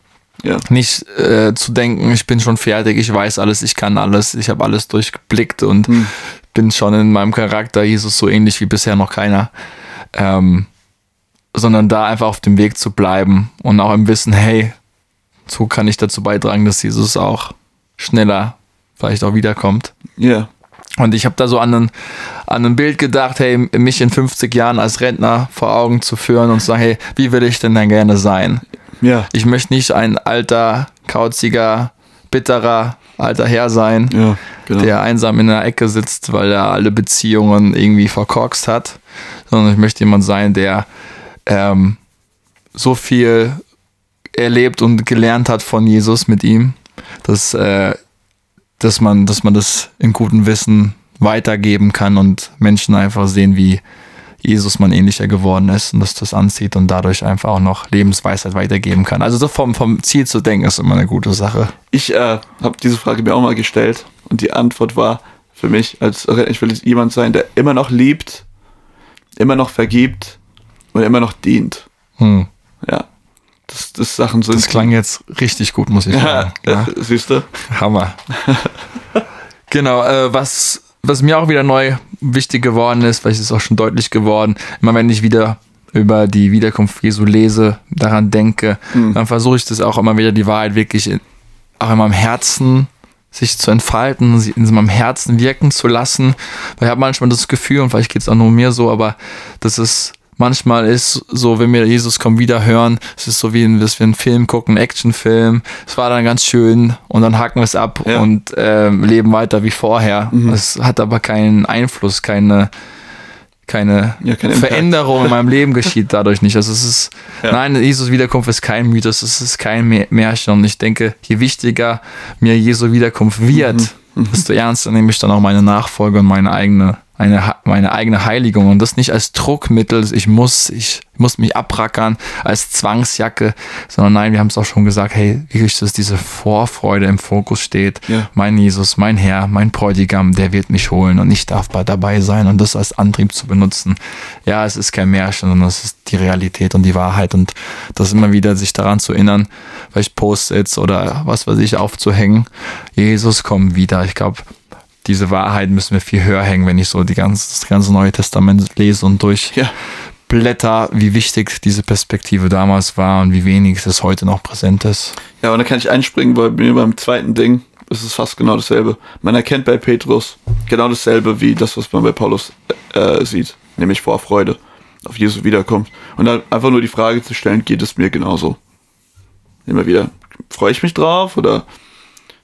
Ja. Nicht äh, zu denken, ich bin schon fertig, ich weiß alles, ich kann alles, ich habe alles durchgeblickt und Hm. bin schon in meinem Charakter Jesus so ähnlich wie bisher noch keiner. Ähm, sondern da einfach auf dem Weg zu bleiben und auch im Wissen, hey, so kann ich dazu beitragen, dass Jesus auch schneller vielleicht auch wiederkommt. Ja. Und ich habe da so an ein, an ein Bild gedacht, hey, mich in 50 Jahren als Rentner vor Augen zu führen und zu sagen, hey, wie will ich denn dann gerne sein? Ja. Ich möchte nicht ein alter, kauziger, bitterer alter Herr sein, Ja, genau. der einsam in der Ecke sitzt, weil er alle Beziehungen irgendwie verkorkst hat, sondern ich möchte jemand sein, der ähm, so viel erlebt und gelernt hat von Jesus mit ihm, dass, äh, dass, man, dass man das in gutem Wissen weitergeben kann und Menschen einfach sehen, wie Jesus man ähnlicher geworden ist und dass das anzieht und dadurch einfach auch noch Lebensweisheit weitergeben kann. Also so vom, vom Ziel zu denken ist immer eine gute Sache. Ich äh, habe diese Frage mir auch mal gestellt und die Antwort war für mich, als ich will jemand sein, der immer noch liebt, immer noch vergibt und immer noch dient. Hm. Ja. Das, das Sachen sind. Das klang jetzt richtig gut, muss ich Ja, sagen. Ja, siehst du? Hammer. genau, äh, was, was mir auch wieder neu wichtig geworden ist, ist es auch schon deutlich geworden, immer wenn ich wieder über die Wiederkunft Jesu lese, daran denke, dann versuche ich das auch immer wieder die Wahrheit wirklich in, auch in meinem Herzen sich zu entfalten, sie in meinem Herzen wirken zu lassen. Weil ich habe manchmal das Gefühl, und vielleicht geht es auch nur mir so, aber das ist manchmal ist so, wenn wir Jesus kommt wieder hören, es ist so wie, wenn wir einen Film gucken, einen Actionfilm. Es war dann ganz schön und dann hacken wir es ab Ja. und ähm, leben weiter wie vorher. Es hat aber keinen Einfluss, keine, keine, Ja, kein. Veränderung in meinem Leben geschieht dadurch nicht. Also es ist, Ja. nein, Jesus Wiederkunft ist kein Mythos, es ist kein Mä- Märchen. Und ich denke, je wichtiger mir Jesu Wiederkunft wird, Mhm. desto ernster nehme ich dann auch meine Nachfolge und meine eigene, eine, meine eigene Heiligung und das nicht als Druckmittel, ich muss, ich muss mich abrackern, als Zwangsjacke, sondern nein, wir haben es auch schon gesagt, hey, wirklich, dass diese Vorfreude im Fokus steht. Ja. Mein Jesus, mein Herr, mein Bräutigam, der wird mich holen und ich darf bei dabei sein und das als Antrieb zu benutzen. Ja, es ist kein Märchen, sondern es ist die Realität und die Wahrheit und das immer wieder sich daran zu erinnern, vielleicht Post-its oder was weiß ich aufzuhängen. Jesus kommt wieder. Ich glaube, diese Wahrheit müssen wir viel höher hängen, wenn ich so die ganze, das ganze Neue Testament lese und durchblätter, wie wichtig diese Perspektive damals war und wie wenig es heute noch präsent ist. Ja, und da kann ich einspringen, weil mir beim zweiten Ding ist es fast genau dasselbe. Man erkennt bei Petrus genau dasselbe wie das, was man bei Paulus äh, sieht, nämlich Vorfreude auf Jesu Wiederkunft. Und dann einfach nur die Frage zu stellen, geht es mir genauso? Immer wieder, freue ich mich drauf oder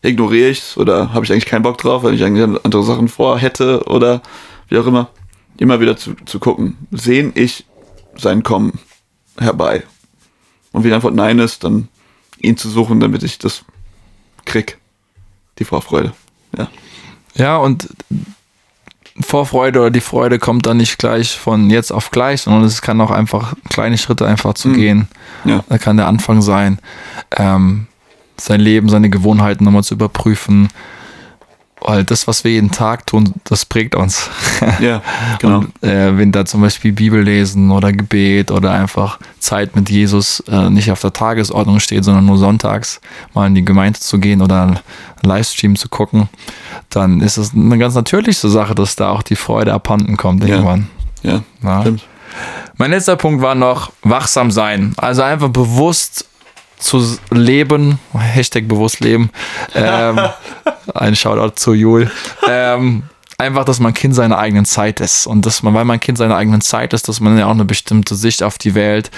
ignoriere ich es oder habe ich eigentlich keinen Bock drauf, weil ich eigentlich andere Sachen vorhätte oder wie auch immer. Immer wieder zu, zu gucken, sehen ich sein Kommen herbei? Und wenn die Antwort Nein ist, dann ihn zu suchen, damit ich das krieg. Die Vorfreude. Ja. Ja, und Vorfreude oder die Freude kommt dann nicht gleich von jetzt auf gleich, sondern es kann auch einfach kleine Schritte einfach zu Mhm. gehen. Ja. Da kann der Anfang sein, ähm, sein Leben, seine Gewohnheiten nochmal zu überprüfen. Weil das, was wir jeden Tag tun, das prägt uns. Ja, genau. Und, äh, wenn da zum Beispiel Bibel lesen oder Gebet oder einfach Zeit mit Jesus äh, nicht auf der Tagesordnung steht, sondern nur sonntags mal in die Gemeinde zu gehen oder einen Livestream zu gucken, dann ist es eine ganz natürliche Sache, dass da auch die Freude abhanden kommt Ja. irgendwann. Ja, Ja. stimmt. Mein letzter Punkt war noch wachsam sein. Also einfach bewusst zu leben. Hashtag bewusst leben. Ähm, ein Shoutout zu Jul. Ähm, einfach, dass man Kind seiner eigenen Zeit ist. Und dass man, weil man Kind seiner eigenen Zeit ist, dass man ja auch eine bestimmte Sicht auf die Welt,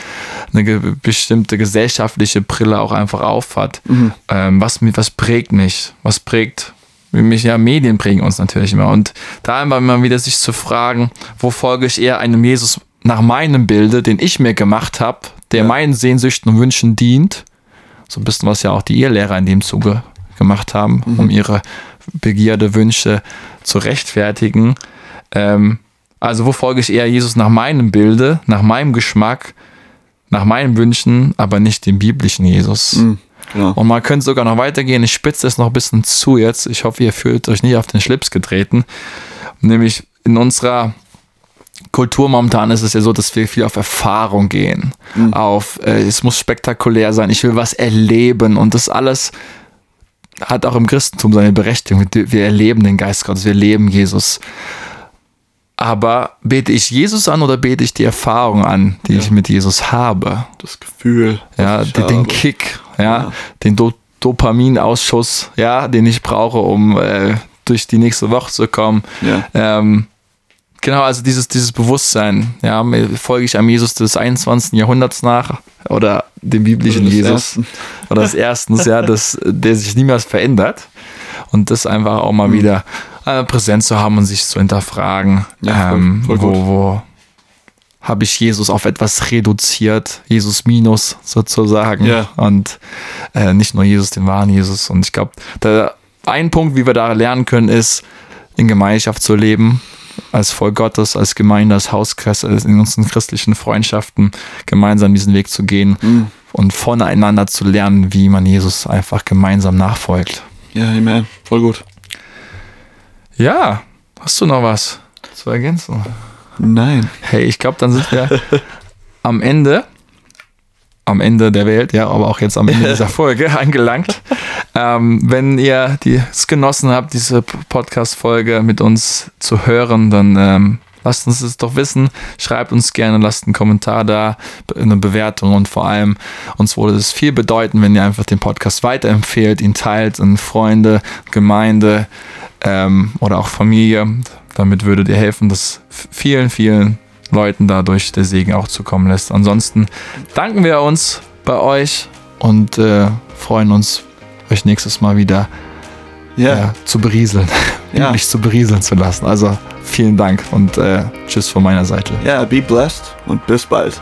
eine ge bestimmte gesellschaftliche Brille auch einfach aufhat. Ähm, was, was prägt mich? Was prägt mich? Ja, Medien prägen uns natürlich immer. Und da einfach immer wieder sich zu fragen, wo folge ich eher einem Jesus nach meinem Bilde, den ich mir gemacht habe, der meinen Sehnsüchten und Wünschen dient. So ein bisschen, was ja auch die Ehelehrer in dem Zuge gemacht haben, um ihre Begierde, Wünsche zu rechtfertigen. Ähm, also wo folge ich eher Jesus nach meinem Bilde, nach meinem Geschmack, nach meinen Wünschen, aber nicht dem biblischen Jesus. Mhm, genau. Und man könnte sogar noch weitergehen. Ich spitze es noch ein bisschen zu jetzt. Ich hoffe, ihr fühlt euch nicht auf den Schlips getreten. Nämlich in unserer Kultur momentan ist es ja so, dass wir viel auf Erfahrung gehen. Auf, äh, es muss spektakulär sein. Ich will was erleben. Und das alles hat auch im Christentum seine Berechtigung. Wir erleben den Geist Gottes. Wir leben Jesus. Aber bete ich Jesus an oder bete ich die Erfahrung an, die ich mit Jesus habe? Das Gefühl. ja, den, den habe. Kick, ja, Ja. den Do Dopaminausschuss, ja, den ich brauche, um äh, durch die nächste Woche zu kommen. Ja. Ähm, genau, also dieses, dieses Bewusstsein, ja, folge ich einem Jesus des 21. Jahrhunderts nach oder dem biblischen Oder Jesus Ersten. oder des Erstens, ja, das, der sich niemals verändert und das einfach auch mal wieder äh, präsent zu haben und sich zu hinterfragen, Ja, voll- ähm, voll gut. wo, wo habe ich Jesus auf etwas reduziert, Jesus minus sozusagen Ja. und äh, nicht nur Jesus, den wahren Jesus. Und ich glaube, ein Punkt, wie wir da lernen können, ist, in Gemeinschaft zu leben, als Volk Gottes, als Gemeinde, als Hauskreis, als in unseren christlichen Freundschaften gemeinsam diesen Weg zu gehen Mhm. und voneinander zu lernen, wie man Jesus einfach gemeinsam nachfolgt. Ja, amen. Voll gut. Ja, hast du noch was zu ergänzen? Nein. Hey, ich glaube, dann sind wir am Ende, am Ende der Welt, ja, aber auch jetzt am Ende dieser Folge angelangt. Ähm, wenn ihr die- es genossen habt, diese Podcast-Folge mit uns zu hören, dann ähm, lasst uns es doch wissen. Schreibt uns gerne, lasst einen Kommentar da, eine Bewertung und vor allem uns würde es viel bedeuten, wenn ihr einfach den Podcast weiterempfehlt, ihn teilt an Freunde, Gemeinde ähm, oder auch Familie. Damit würdet ihr helfen, dass vielen, vielen Leuten dadurch der Segen auch zukommen lässt. Ansonsten danken wir uns bei euch und äh, freuen uns, euch nächstes Mal wieder Ja. ja, zu berieseln, Ja. biblisch zu berieseln zu lassen. Also vielen Dank und äh, tschüss von meiner Seite. Ja, be blessed und bis bald.